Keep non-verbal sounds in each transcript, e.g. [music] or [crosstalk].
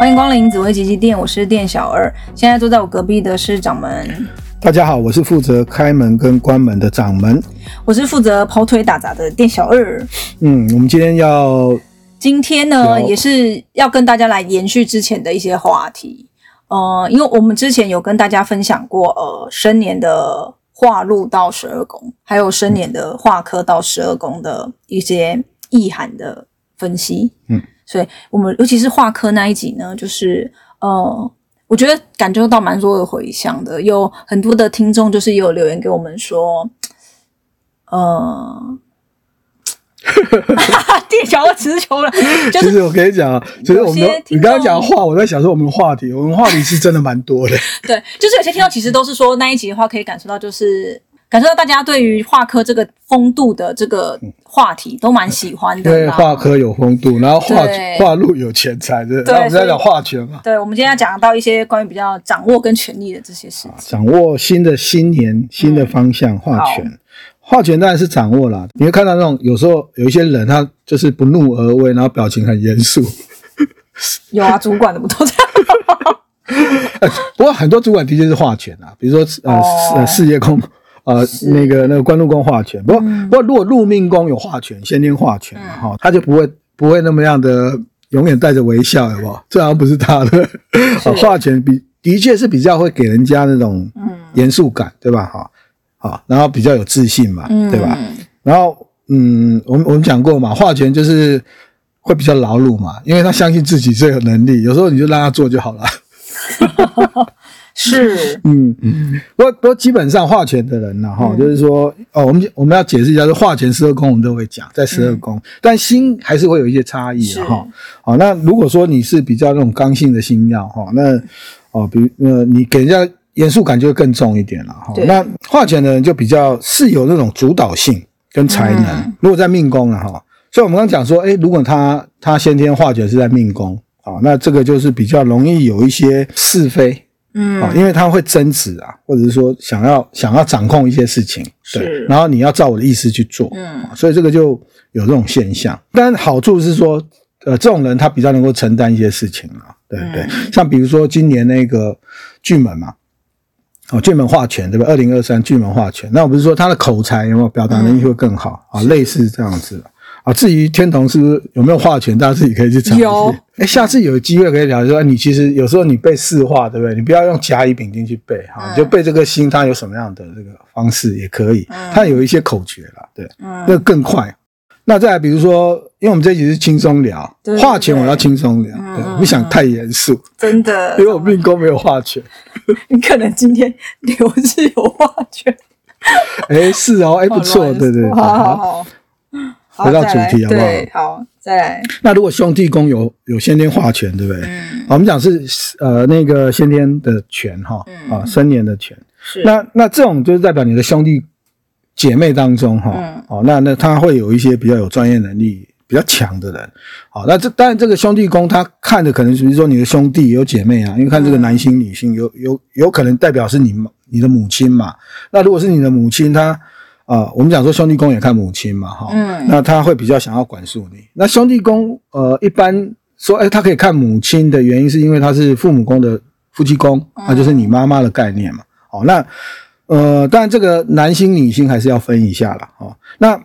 欢迎光临紫薇吉吉店，我是店小二。现在坐在我隔壁的是掌门。大家好，我是负责开门跟关门的掌门。我是负责跑腿打杂的店小二。嗯，我们今天要，今天呢也是要跟大家来延续之前的一些话题。呃，因为我们之前有跟大家分享过，呃，生年的化禄到十二宫，还有生年的化科到十二宫的一些意涵的分析。嗯。所以我们尤其是画科那一集呢，就是呃，我觉得感觉到蛮多的回响的，有很多的听众就是也有留言给我们说，呃，[laughs] 店小二词穷了。[laughs] 就是、其实我跟你讲，其实我们你刚刚讲话，我在想说我们的话题，我们话题是真的蛮多的。[laughs] 对，就是有些听众其实都是说那一集的话，可以感受到就是。感受到大家对于化科这个风度的这个话题都蛮喜欢的。对，化科有风度，然后化化禄有钱财，对。对，我们在讲画权嘛。对，我们今天要讲到一些关于比较掌握跟权力的这些事情。掌握新的新年新的方向，画权，画权当然是掌握了。你会看到那种有时候有一些人，他就是不怒而威，然后表情很严肃。[laughs] 有啊，主管的不都这样？[laughs] 不过很多主管的确是画权啊，比如说呃呃事业宫。呃，那个那个官禄宫化权，不过、嗯、不过如果禄命宫有化权，先天化权嘛哈、嗯，他就不会不会那么样的永远带着微笑，好不好？这好像不是他的。化权，比的确是比较会给人家那种严肃感，对吧？哈，好，然后比较有自信嘛，对吧？嗯、然后嗯，我们我们讲过嘛，化权就是会比较劳碌嘛，因为他相信自己最有能力，有时候你就让他做就好了。[laughs] 是，嗯嗯，不过不过基本上化权的人呢，哈、嗯，就是说，哦，我们我们要解释一下，就化权十二宫我们都会讲，在十二宫，但星还是会有一些差异的哈。好，那如果说你是比较那种刚性的星曜哈，那哦，比如呃，你给人家严肃感就会更重一点了哈。那化权的人就比较是有那种主导性跟才能，嗯、如果在命宫了哈，所以我们刚刚讲说，诶，如果他他先天化权是在命宫啊，那这个就是比较容易有一些是非。嗯，啊因为他会争执啊，或者是说想要想要掌控一些事情，对，然后你要照我的意思去做，嗯，所以这个就有这种现象。但好处是说，呃，这种人他比较能够承担一些事情啊，对不对？像比如说今年那个巨门嘛，哦，巨门化权对吧？二零二三巨门化权，那我不是说他的口才有没有表达能力会更好啊？类似这样子。啊，至于天童是不是有没有化权，大家自己可以去查。有，哎，下次有机会可以聊，说你其实有时候你背四化，对不对？你不要用甲乙丙丁去背哈、嗯，你就背这个心，它有什么样的这个方式也可以。嗯、它有一些口诀啦，对，嗯、那更快。那再来，比如说，因为我们这一集是轻松聊，化权我要轻松聊，对，不、嗯、想太严肃。真的，因为我命宫没有化权，你可能今天流是有化权。[laughs] 哎，是哦，哎，不错，对对对，好好好。回到主题好不好？对，好，再来。那如果兄弟宫有有先天化权，对不对？嗯。我们讲是呃那个先天的权哈，嗯、啊生年的权。是。那那这种就是代表你的兄弟姐妹当中哈，嗯。哦，那那他会有一些比较有专业能力比较强的人。好，那这当然这个兄弟宫他看的可能是比如说你的兄弟有姐妹啊，因为看这个男性女性有有有可能代表是你你的母亲嘛。那如果是你的母亲，他。啊、呃，我们讲说兄弟宫也看母亲嘛，哈，嗯，那他会比较想要管束你。那兄弟宫，呃，一般说，哎，他可以看母亲的原因，是因为他是父母宫的夫妻宫，那就是你妈妈的概念嘛。哦，那，呃，当然这个男星女星还是要分一下了。哦，那，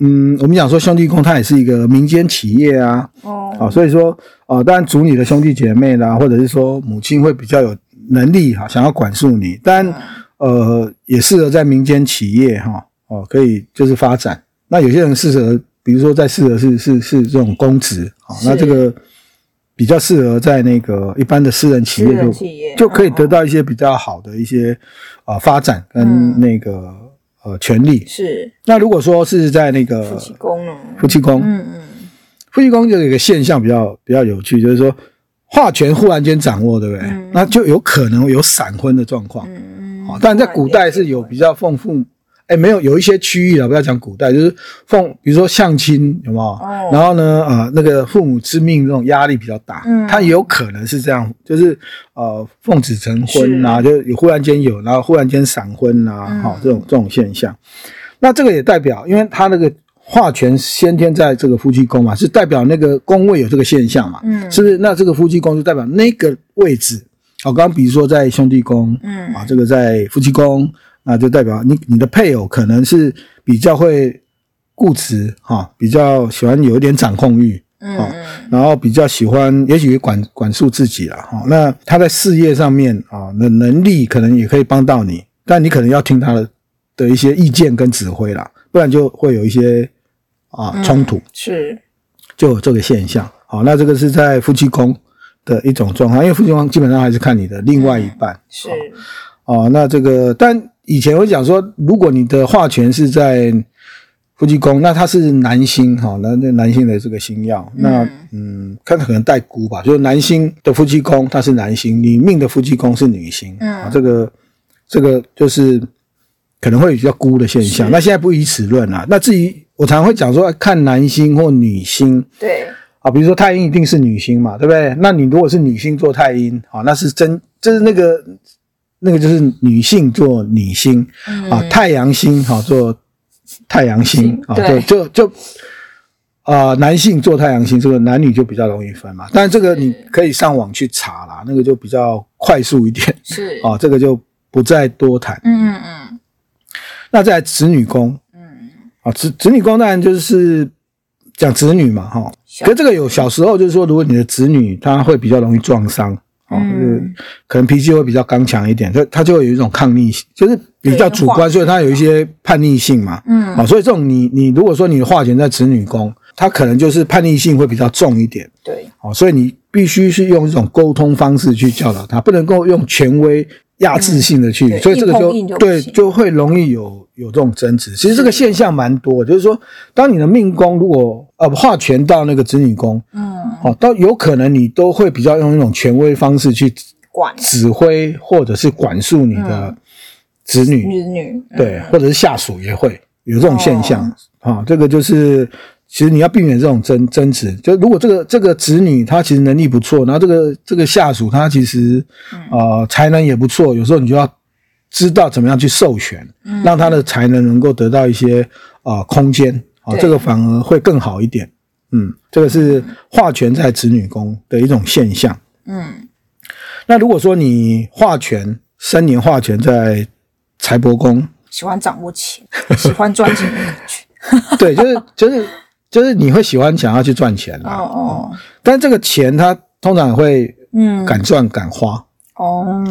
嗯，我们讲说兄弟宫，它也是一个民间企业啊，哦，啊，所以说，啊、呃，当然主你的兄弟姐妹啦，或者是说母亲会比较有能力哈，想要管束你，但，呃，也适合在民间企业哈。哦，可以就是发展。那有些人适合，比如说在适合是是是这种公职啊，那这个比较适合在那个一般的私人企业就就可以得到一些比较好的一些啊、呃、发展跟那个、嗯、呃权利。是。那如果说是在那个夫妻宫呢？夫妻宫，嗯嗯，夫妻宫就有一个现象比较比较有趣，就是说化权忽然间掌握，对不对？嗯、那就有可能有闪婚的状况。嗯嗯。好，但在古代是有比较丰富。哎，没有，有一些区域啊，不要讲古代，就是奉，比如说相亲，有没有？哦。然后呢，啊、呃，那个父母之命这种压力比较大，嗯，他也有可能是这样，就是呃，奉子成婚啊，就忽然间有，然后忽然间闪婚啊，好、嗯哦，这种这种现象。那这个也代表，因为他那个化权先天在这个夫妻宫嘛，是代表那个宫位有这个现象嘛？嗯，是不是？那这个夫妻宫就代表那个位置。好，刚刚比如说在兄弟宫，嗯，啊，这个在夫妻宫，那就代表你你的配偶可能是比较会固执哈，比较喜欢有一点掌控欲，嗯，然后比较喜欢也许管管束自己了哈。那他在事业上面啊的能力可能也可以帮到你，但你可能要听他的的一些意见跟指挥啦，不然就会有一些。啊，冲突、嗯、是，就有这个现象。好，那这个是在夫妻宫的一种状况，因为夫妻宫基本上还是看你的另外一半。嗯、是，哦，那这个，但以前我讲说，如果你的化权是在夫妻宫，那它是男星，哈，那那男性的这个星曜，嗯那嗯，看他可能带孤吧，就是男星的夫妻宫它是男星，你命的夫妻宫是女星，嗯，啊，这个这个就是可能会比较孤的现象。那现在不以此论啊，那至于。我常会讲说，看男星或女星，对啊，比如说太阴一定是女星嘛，对不对？那你如果是女星做太阴，啊，那是真，就是那个那个就是女性做女星，嗯、啊，太阳星哈做太阳星啊，对，就就啊、呃，男性做太阳星，这个男女就比较容易分嘛。但这个你可以上网去查啦，那个就比较快速一点，是 [laughs] 啊，这个就不再多谈。嗯嗯嗯。那在子女宫。嗯啊，子子女宫当然就是讲子女嘛，哈。可是这个有小时候就是说，如果你的子女他会比较容易撞伤，啊、嗯，就是可能脾气会比较刚强一点，就他就会有一种抗逆性，就是比较主观，所以他有一些叛逆性嘛。嗯。啊，所以这种你你如果说你的化权在子女宫，他可能就是叛逆性会比较重一点。对。哦，所以你必须是用一种沟通方式去教导他，不能够用权威。压制性的去，嗯、所以这个就，就对，就会容易有有这种争执。其实这个现象蛮多，就是说，当你的命宫如果呃化权到那个子女宫，嗯，哦，都有可能你都会比较用一种权威方式去管。指挥或者是管束你的子女，子女对，或者是下属也会有这种现象啊。这个就是。其实你要避免这种争争执，就如果这个这个子女他其实能力不错，然后这个这个下属他其实呃才能也不错，有时候你就要知道怎么样去授权，让他的才能能够得到一些啊、呃、空间啊、呃，这个反而会更好一点。嗯，这个是化权在子女宫的一种现象。嗯，那如果说你化权三年化权在财帛宫，喜欢掌握钱，[laughs] 喜欢赚钱的。[laughs] 对，就是就是。就是你会喜欢想要去赚钱哦哦，但这个钱它通常会嗯。敢赚敢花。哦，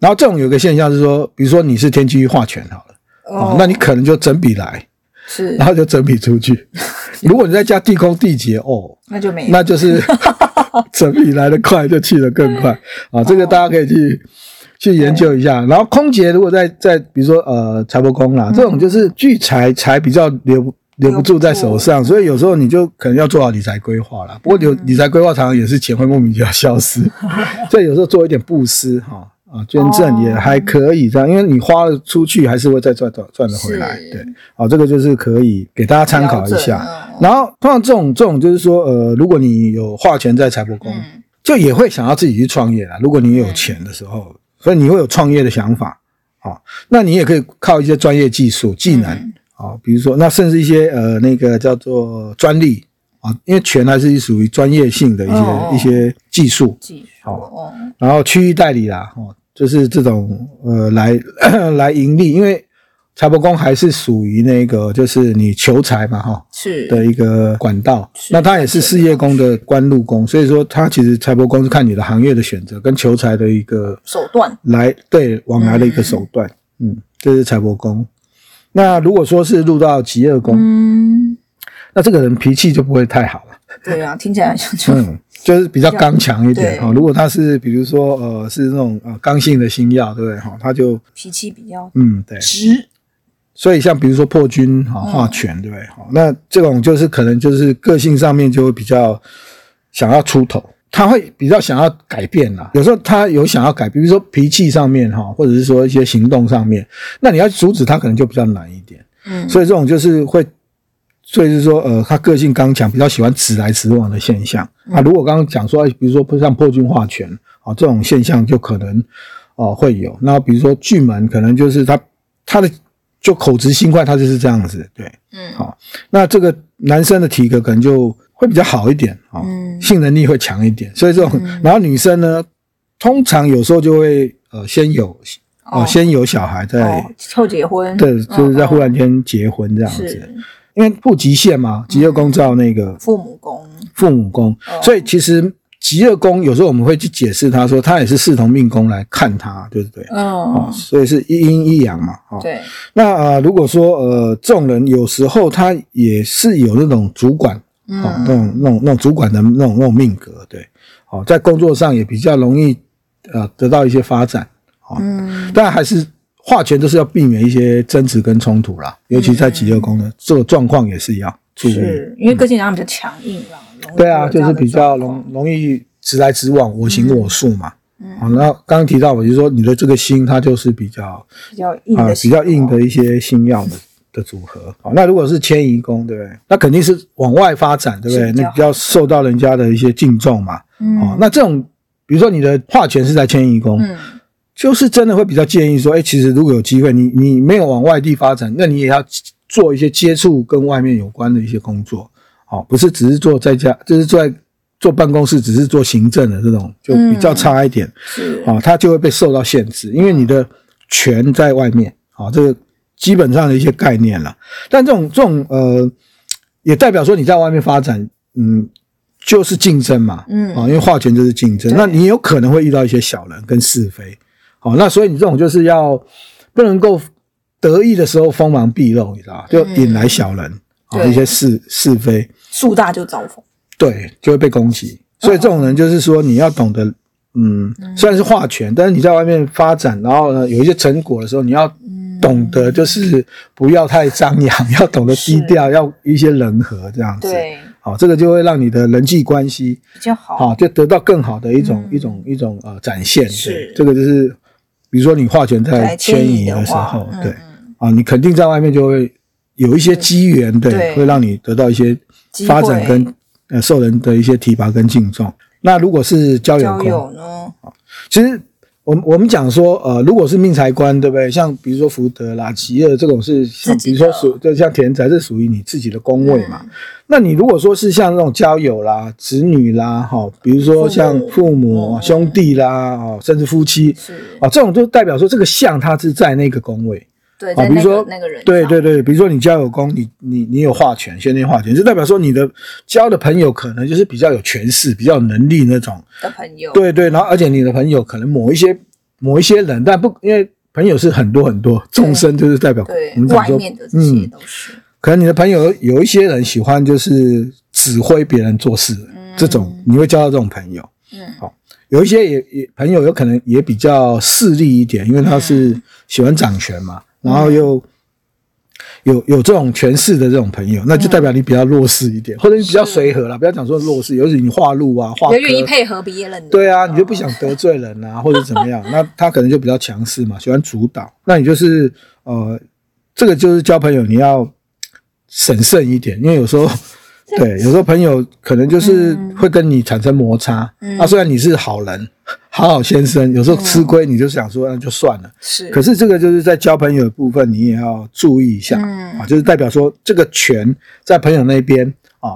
然后这种有个现象是说，比如说你是天机化权好了哦，那你可能就整笔来是，然后就整笔出去。[laughs] 如果你再加地空地劫哦，那就没，那就是 [laughs] 整笔来得快，就去得更快啊。这个大家可以去去研究一下。然后空劫如果在在比如说呃财帛宫啦，这种就是聚财财比较留。留不住在手上，所以有时候你就可能要做好理财规划啦。不过有理财规划，常常也是钱会莫名其妙消失。[laughs] 所以有时候做一点布施，哈啊捐赠也还可以这样，因为你花了出去，还是会再赚赚赚得回来。对，好，这个就是可以给大家参考一下。然后通常这种这种就是说，呃，如果你有化权在财帛宫，就也会想要自己去创业啦。如果你有钱的时候，所以你会有创业的想法，好，那你也可以靠一些专业技术技能。啊，比如说，那甚至一些呃，那个叫做专利啊，因为权还是属于专业性的一些、哦、一些技术，技术好，哦，然后区域代理啦，哦，就是这种呃，来 [coughs] 来盈利，因为财帛宫还是属于那个，就是你求财嘛，哈，是的一个管道。那它也是事业宫的官禄宫，所以说它其实财帛宫是看你的行业的选择跟求财的一个手段，来对往来的一个手段，嗯，嗯，这是财帛宫。那如果说是入到极恶宫，嗯，那这个人脾气就不会太好了。[laughs] 对啊，听起来像嗯，就是比较刚强一点哈。如果他是比如说呃是那种呃刚性的星曜，对不对哈？他就脾气比较嗯对直。所以像比如说破军哈化权，对不对哈？那这种就是可能就是个性上面就会比较想要出头。他会比较想要改变啦，有时候他有想要改，比如说脾气上面哈，或者是说一些行动上面，那你要阻止他可能就比较难一点。嗯，所以这种就是会，所以是说呃，他个性刚强，比较喜欢直来直往的现象。啊，如果刚刚讲说，比如说像破军化权啊这种现象就可能哦会有。那比如说巨门可能就是他他的就口直心快，他就是这样子，对，嗯，好，那这个男生的体格可能就会比较好一点啊，嗯，性能力会强一点，所以这种，嗯、然后女生呢，通常有时候就会呃先有哦、呃、先有小孩再凑、哦、结婚，对，就是在忽然间结婚这样子，因为不极线嘛，极乐宫照那个父母宫，父母宫，所以其实。极乐宫有时候我们会去解释，他说他也是视同命宫来看他，对不对？嗯、哦，所以是一阴一阳嘛。哦、对。那呃，如果说呃，这种人有时候他也是有那种主管，嗯、哦，那种那种那种主管的那种那种命格，对。哦，在工作上也比较容易呃得到一些发展。哦、嗯。但还是化权都是要避免一些争执跟冲突啦，尤其在疾厄宫的这个状况也是要注意，是因为个性上比较强硬啦。对啊，就是比较容容易直来直往，我行我素嘛。嗯，好，那刚刚提到我就是说你的这个星，它就是比较比较硬的、啊、比较硬的一些星曜的的组合。好，那如果是迁移宫，对不对？那肯定是往外发展，对不对？那比较受到人家的一些敬重嘛。嗯，哦，那这种比如说你的化权是在迁移宫，嗯，就是真的会比较建议说，哎，其实如果有机会，你你没有往外地发展，那你也要做一些接触跟外面有关的一些工作。哦，不是只是做在家，就是坐在坐办公室，只是做行政的这种，就比较差一点。嗯、是啊，他就会被受到限制，因为你的权在外面。啊，这个基本上的一些概念了。但这种这种呃，也代表说你在外面发展，嗯，就是竞争嘛。嗯啊，因为化权就是竞争，那你有可能会遇到一些小人跟是非。好，那所以你这种就是要不能够得意的时候锋芒毕露，你知道吧？就引来小人。嗯啊，一些是是非，树大就招风，对，就会被攻击。所以这种人就是说，你要懂得，嗯，虽然是话权，但是你在外面发展，然后呢，有一些成果的时候，你要懂得就是不要太张扬，[laughs] 要懂得低调，要一些人和这样子。对，好，这个就会让你的人际关系比较好，好，就得到更好的一种一种一种呃展现。是，这个就是，比如说你化权在迁移的时候，对，啊，你肯定在外面就会。有一些机缘，对，对，会让你得到一些发展跟呃受人的一些提拔跟敬重。那如果是交友宫呢？其实我们我们讲说，呃，如果是命财官，对不对？像比如说福德啦、吉厄这种是，像比如说属就像田宅，是属于你自己的宫位嘛。嗯、那你如果说是像那种交友啦、子女啦，哈，比如说像父母、嗯、兄弟啦，哦，甚至夫妻，是啊，这种就代表说这个相它是在那个宫位。对，比如说那个人，对对对，比如说你交友宫，你你你有化权，先天化权，就代表说你的交的朋友可能就是比较有权势、比较有能力那种的朋友。对对，然后而且你的朋友可能某一些某一些人，但不因为朋友是很多很多，众生就是代表我们讲说，嗯，可能你的朋友有一些人喜欢就是指挥别人做事，这种你会交到这种朋友。嗯，好，有一些也也朋友有可能也比较势利一点，因为他是喜欢掌权嘛。然后又有有这种权势的这种朋友，那就代表你比较弱势一点，或者你比较随和啦，不要讲说弱势，尤其你话路啊，化科，愿意配合别人。对啊，你就不想得罪人啊，[laughs] 或者怎么样？那他可能就比较强势嘛，喜欢主导。那你就是呃，这个就是交朋友，你要审慎一点，因为有时候。对，有时候朋友可能就是会跟你产生摩擦。嗯，啊虽然你是好人，好好先生，有时候吃亏，你就想说那就算了。是，可是这个就是在交朋友的部分，你也要注意一下。嗯，啊，就是代表说这个权在朋友那边啊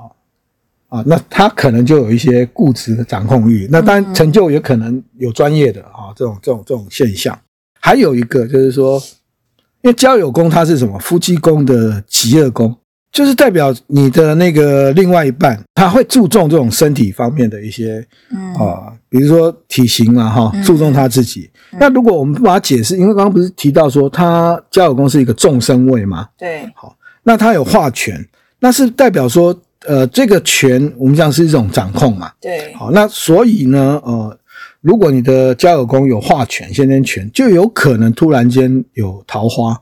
啊，那他可能就有一些固执的掌控欲。那当然成就也可能有专业的啊，这种这种这种现象。还有一个就是说，因为交友宫它是什么？夫妻宫的极恶宫。就是代表你的那个另外一半，他会注重这种身体方面的一些，嗯啊，比如说体型嘛，哈，注重他自己。嗯、那如果我们不把它解释，因为刚刚不是提到说他交友宫是一个众生位嘛，对，好，那他有化权，那是代表说，呃，这个权我们讲是一种掌控嘛，对，好，那所以呢，呃，如果你的交友宫有化权、先天权，就有可能突然间有桃花。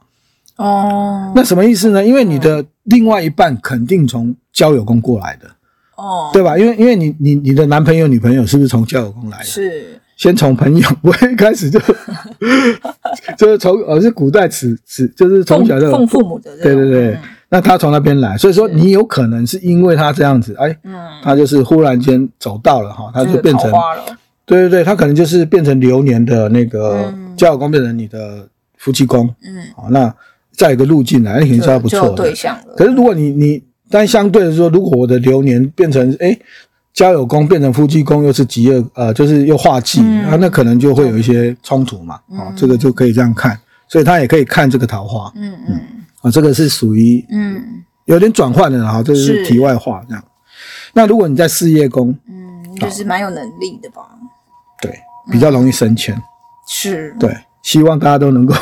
哦，那什么意思呢？因为你的另外一半肯定从交友宫过来的，哦，对吧？因为因为你你你的男朋友女朋友是不是从交友宫来的？是，先从朋友，我一开始就 [laughs] 就是从而是古代此此就是从小就奉父母的，对对对。那他从那边来，所以说你有可能是因为他这样子，哎，嗯，他就是忽然间走到了哈，他就变成，对对对，他可能就是变成流年的那个交友宫变成你的夫妻宫，嗯，好那。再一个路径来，那肯定是要不错的对象了。可是如果你你，但相对的说，如果我的流年变成哎交友宫变成夫妻宫，又是疾厄，呃，就是又化忌，嗯、啊，那可能就会有一些冲突嘛。啊、这个就可以这样看，所以他也可以看这个桃花。嗯嗯。啊，这个是属于嗯有点转换的哈，这是题外话这样。那如果你在事业宫，嗯，就是蛮有能力的吧？对，比较容易升迁。是。对，希望大家都能够，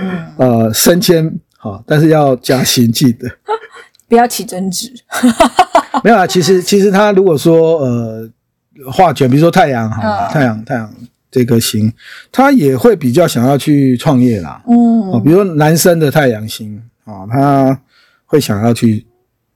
嗯，[laughs] 呃，升迁好，但是要加薪，记得 [laughs] 不要起争执。[laughs] 没有啊，其实其实他如果说呃化卷，比如说太阳哈，太阳太阳这个星，他也会比较想要去创业啦。嗯，比如说男生的太阳星。啊，他会想要去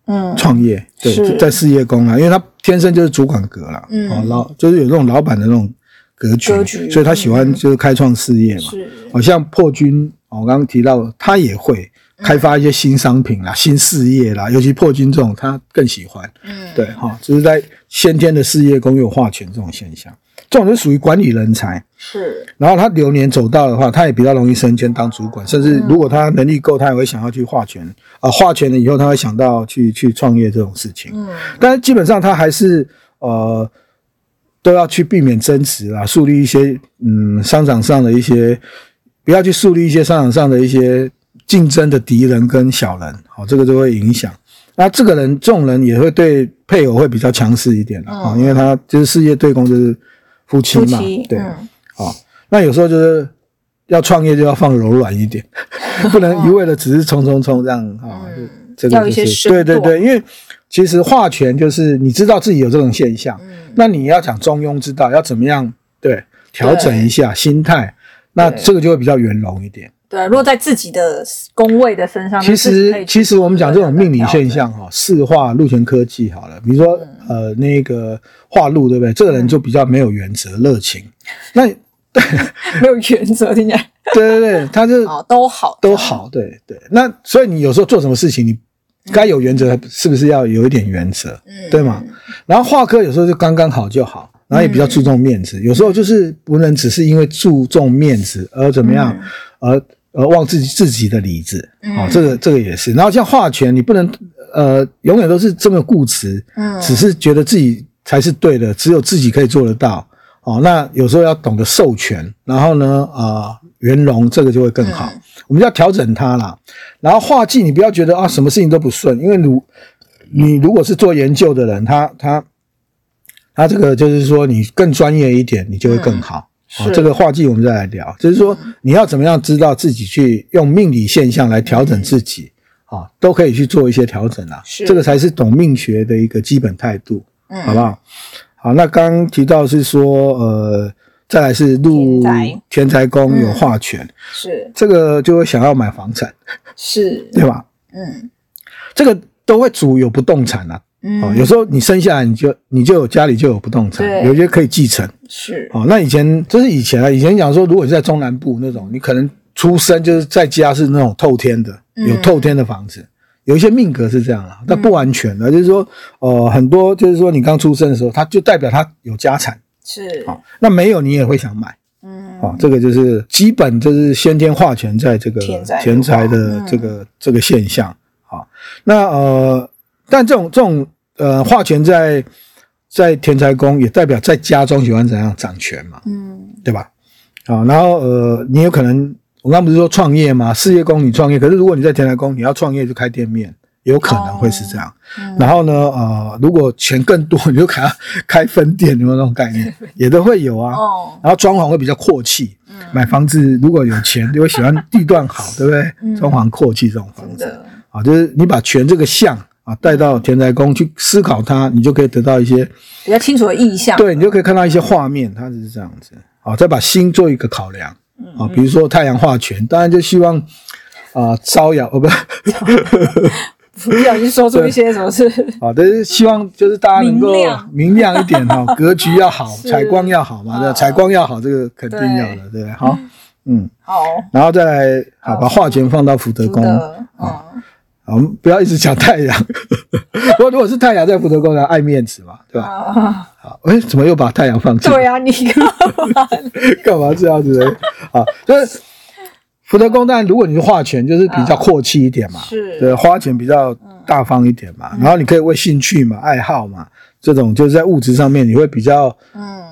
嗯。创业，嗯、对，在事业宫啊，因为他天生就是主管格啦，嗯，啊老就是有这种老板的那种格局，格局，所以他喜欢就是开创事业嘛，是，好像破军，我刚刚提到他也会开发一些新商品啦、嗯、新事业啦，尤其破军这种他更喜欢，嗯，对哈，就是在先天的事业宫有化权这种现象。这种是属于管理人才，是。然后他流年走到的话，他也比较容易升迁当主管，甚至如果他能力够，他也会想要去化权啊，化权了以后，他会想到去去创业这种事情。嗯。但是基本上他还是呃都要去避免争执啊，树立一些嗯商场上的一些，不要去树立一些商场上的一些竞争的敌人跟小人，好，这个就会影响。那这个人这种人也会对配偶会比较强势一点啊，因为他就是事业对公就是。夫妻嘛，妻对，啊、嗯。哦，那有时候就是要创业就要放柔软一点，[laughs] 不能一味的只是冲冲冲这样啊，这个就是对对对，因为其实化权就是你知道自己有这种现象，嗯、那你要讲中庸之道，要怎么样对调整一下心态，那这个就会比较圆融一点。对，如果在自己的宫位的身上，其实其实我们讲这种命理现象哈，四化禄权科技好了，比如说、嗯、呃那个化禄对不对？这个人就比较没有原则、热情，[laughs] 那对 [laughs] 没有原则，听起来对对对，他就哦都好都好，对对。那所以你有时候做什么事情，你该有原则，是不是要有一点原则？嗯，对吗？然后化科有时候就刚刚好就好，然后也比较注重面子，嗯、有时候就是不能只是因为注重面子而怎么样，嗯、而。而忘自己自己的理智，啊、哦，这个这个也是。然后像化权，你不能呃永远都是这么固执，嗯，只是觉得自己才是对的，只有自己可以做得到。哦，那有时候要懂得授权，然后呢，啊、呃，圆融这个就会更好。嗯、我们要调整它啦。然后化忌，你不要觉得啊，什么事情都不顺，因为如你如果是做研究的人，他他他这个就是说你更专业一点，你就会更好。嗯好，这个化忌我们再来聊，就是说你要怎么样知道自己去用命理现象来调整自己，啊，都可以去做一些调整啊。是，这个才是懂命学的一个基本态度，嗯，好不好？好，那刚刚提到是说，呃，再来是入田财宫有化权，是这个就会想要买房产，是，对吧？嗯，这个都会主有不动产啊。哦，有时候你生下来你就你就有家里就有不动产，有些可以继承。是。哦，那以前这是以前啊，以前讲说，如果你在中南部那种，你可能出生就是在家是那种透天的，有透天的房子，嗯、有一些命格是这样啊，但不完全的，嗯、就是说，呃，很多就是说你刚出生的时候，他就代表他有家产，是。好、哦，那没有你也会想买，嗯，哦，这个就是基本就是先天化权在这个钱财的这个、嗯、这个现象，好、哦，那呃，但这种这种。呃，化权在在田财宫，也代表在家中喜欢怎样掌权嘛，嗯，对吧？啊，然后呃，你有可能，我刚刚不是说创业嘛？事业宫你创业，可是如果你在田财宫，你要创业就开店面，有可能会是这样。哦嗯、然后呢，呃，如果钱更多，你就开开分店，有没有那种概念？[laughs] 也都会有啊。哦，然后装潢会比较阔气，嗯、买房子如果有钱，[laughs] 就会喜欢地段好，对不对？装潢阔气这种房子，啊、嗯，就是你把权这个相。啊，带到田宅宫去思考它，你就可以得到一些比较清楚的意象。对，你就可以看到一些画面，它是这样子。啊，再把心做一个考量。啊，比如说太阳化权，当然就希望啊招摇哦，不，不小心说出一些什么事。[laughs] 好的是希望就是大家能够明亮一点哈，[laughs] 格局要好，采光要好嘛，对，采光要好，这个肯定要的，对不对？好，嗯，好，然后再来好把化权放到福德宫啊。我们不要一直讲太阳。[laughs] 不过如果是太阳在福德宫呢，爱面子嘛，对吧？好，哎，怎么又把太阳放弃？对啊，你干嘛？[laughs] 干嘛这样子呢？啊，就是福德宫，当然如果你是化权，就是比较阔气一点嘛，是，对，花钱比较大方一点嘛，然后你可以为兴趣嘛、爱好嘛，这种就是在物质上面你会比较，嗯。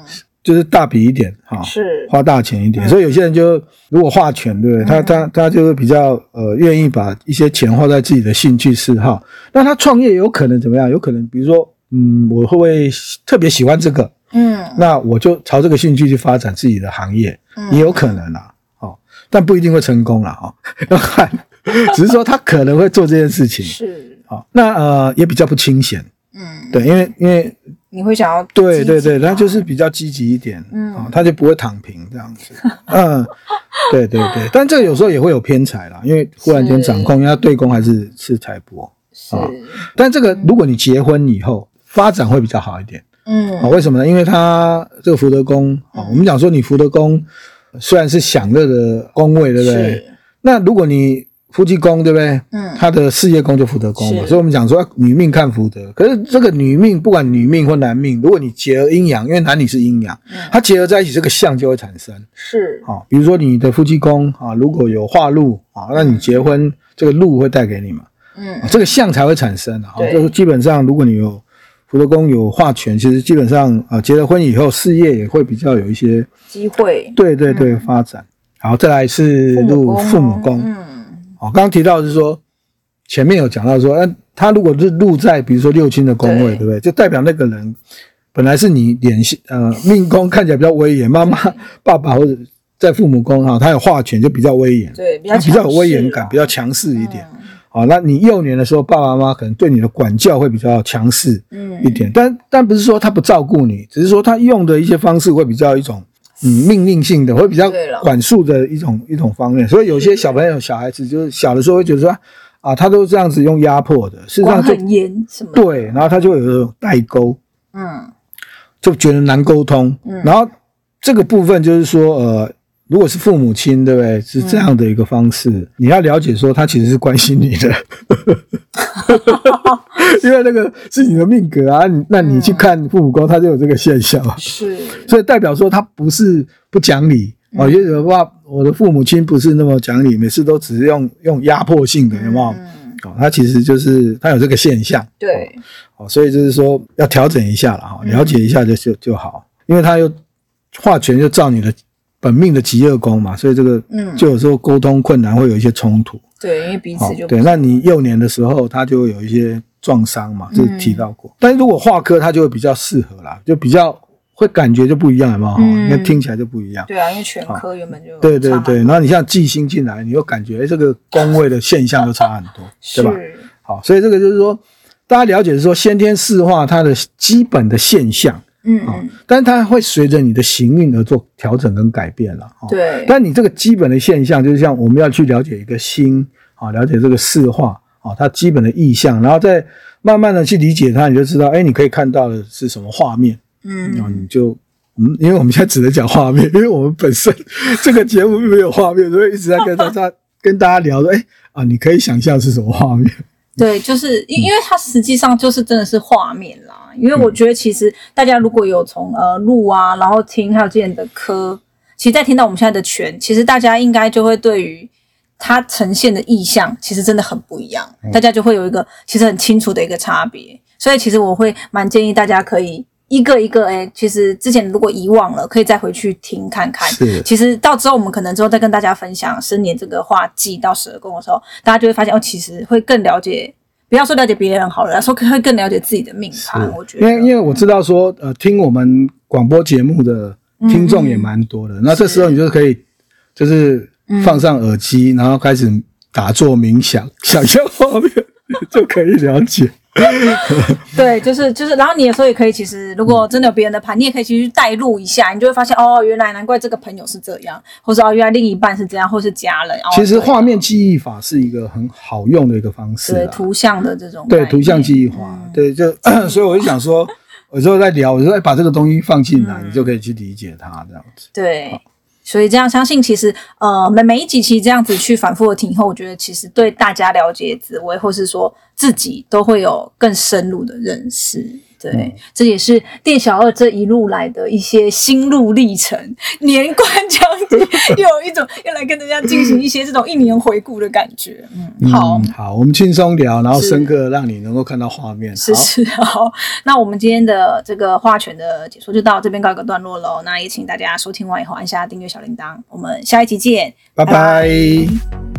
就是大笔一点哈，是花大钱一点，所以有些人就如果花钱，对不对？他他他就是比较呃愿意把一些钱花在自己的兴趣嗜好。那他创业有可能怎么样？有可能比如说，嗯，我会不会特别喜欢这个？嗯，那我就朝这个兴趣去发展自己的行业，也有可能啦。哦，但不一定会成功啦。哦，要看，只是说他可能会做这件事情。是，好，那呃也比较不清闲。嗯，对，因为因为。你会想要对对对，他就是比较积极一点，嗯，他就不会躺平这样子，嗯，对对对，但这个有时候也会有偏财啦，因为忽然间掌控，因为他对宫还是是财帛，是，但这个如果你结婚以后发展会比较好一点，嗯，啊，为什么呢？因为他这个福德宫啊，我们讲说你福德宫虽然是享乐的宫位，对不对？那如果你夫妻宫对不对？嗯，他的事业宫就福德宫嘛，所以我们讲说女命看福德。可是这个女命，不管女命或男命，如果你结合阴阳，因为男女是阴阳，嗯，它结合在一起，这个相就会产生。是啊，比如说你的夫妻宫啊，如果有化禄啊，那你结婚，嗯，这个禄会带给你嘛？嗯，这个相才会产生啊。对就是基本上，如果你有福德宫有化权，其实基本上啊，结了婚以后，事业也会比较有一些机会。对对对，嗯，发展。好，再来是入父母宫。嗯。我刚刚提到的是说，前面有讲到说，哎，他如果是入在比如说六亲的宫位，对，不对？就代表那个人本来是你脸性呃命宫看起来比较威严，妈妈、[laughs] 爸爸或者在父母宫哈，他有化权就比较威严，对，比较比较有威严感，比较强势一点。好、嗯，那你幼年的时候，爸爸妈妈可能对你的管教会比较强势嗯一点，嗯、但但不是说他不照顾你，只是说他用的一些方式会比较一种。嗯，命令性的会比较管束的一种一种方面，所以有些小朋友、小孩子就是小的时候会觉得说啊，他都这样子用压迫的，事实上就很严，什么对，然后他就会有这种代沟，嗯，就觉得难沟通，嗯，然后这个部分就是说，呃。如果是父母亲，对不对？是这样的一个方式，嗯、你要了解说他其实是关心你的，[laughs] [laughs] 因为那个是你的命格啊。那你去看父母宫，他就有这个现象，是，所以代表说他不是不讲理啊。有的话，我的父母亲不是那么讲理，每次都只是用用压迫性的，有没有？哦、嗯，他其实就是他有这个现象，对，哦，所以就是说要调整一下了哈，了解一下就就就好，因为他又化权就照你的。本命的极恶宫嘛，所以这个嗯，就有时候沟通困难，会有一些冲突。对，因为彼此就对。那你幼年的时候，他就会有一些撞伤嘛，这提到过。但是如果化科，他就会比较适合啦，就比较会感觉就不一样，有没有？因为听起来就不一样。对啊，因为全科原本就对对对。然后你像忌星进来，你又感觉哎，这个宫位的现象就差很多，[laughs] 对吧？好，所以这个就是说，大家了解是说先天四化它的基本的现象。嗯，嗯，但是它会随着你的行运而做调整跟改变了。对，但你这个基本的现象，就是像我们要去了解一个星啊，了解这个四化啊，它基本的意象，然后再慢慢的去理解它，你就知道，哎，你可以看到的是什么画面。嗯，然后你就嗯，因为我们现在只能讲画面，[laughs] 因为我们本身这个节目并没有画面，所以一直在跟大家跟大家聊说，哎啊，你可以想象是什么画面。对，就是因因为它实际上就是真的是画面啦。因为我觉得其实大家如果有从呃录啊，然后听还有之前的科，其实在听到我们现在的权，其实大家应该就会对于它呈现的意象，其实真的很不一样。大家就会有一个其实很清楚的一个差别。所以其实我会蛮建议大家可以一个一个诶，其实之前如果遗忘了，可以再回去听看看。是。其实到之后我们可能之后再跟大家分享生年这个化忌到十二宫的时候，大家就会发现哦，其实会更了解。不要说了解别人好了，说会更了解自己的命盘。我觉得，因为因为我知道说，呃，听我们广播节目的听众也蛮多的。嗯、那这时候你就可以，就是放上耳机，嗯、然后开始打坐冥想，想象画面，[laughs] 就可以了解。[laughs] 对，就是就是，然后你有时候也可以，其实如果真的有别人的盘，你也可以其实带入一下，你就会发现哦，原来难怪这个朋友是这样，或者哦，原来另一半是这样，或是家人。其实画面记忆法是一个很好用的一个方式，对图像的这种，对图像记忆法，对，就 [coughs] 所以我就想说，有时候在聊，我就说把这个东西放进来，你就可以去理解它这样子。对。所以这样相信，其实呃每每一集其实这样子去反复的听以后，我觉得其实对大家了解紫薇或是说自己都会有更深入的认识。对，嗯、这也是店小二这一路来的一些心路历程。年关将近，[laughs] 又有一种又来跟大家进行一些这种一年回顾的感觉。嗯，好，嗯、好，我们轻松聊，然后深刻让你能够看到画面。是是，[laughs] 好，那我们今天的这个画权的解说就到这边告一个段落喽。那也请大家收听完以后按下订阅小铃铛，我们下一集见，拜拜。拜拜。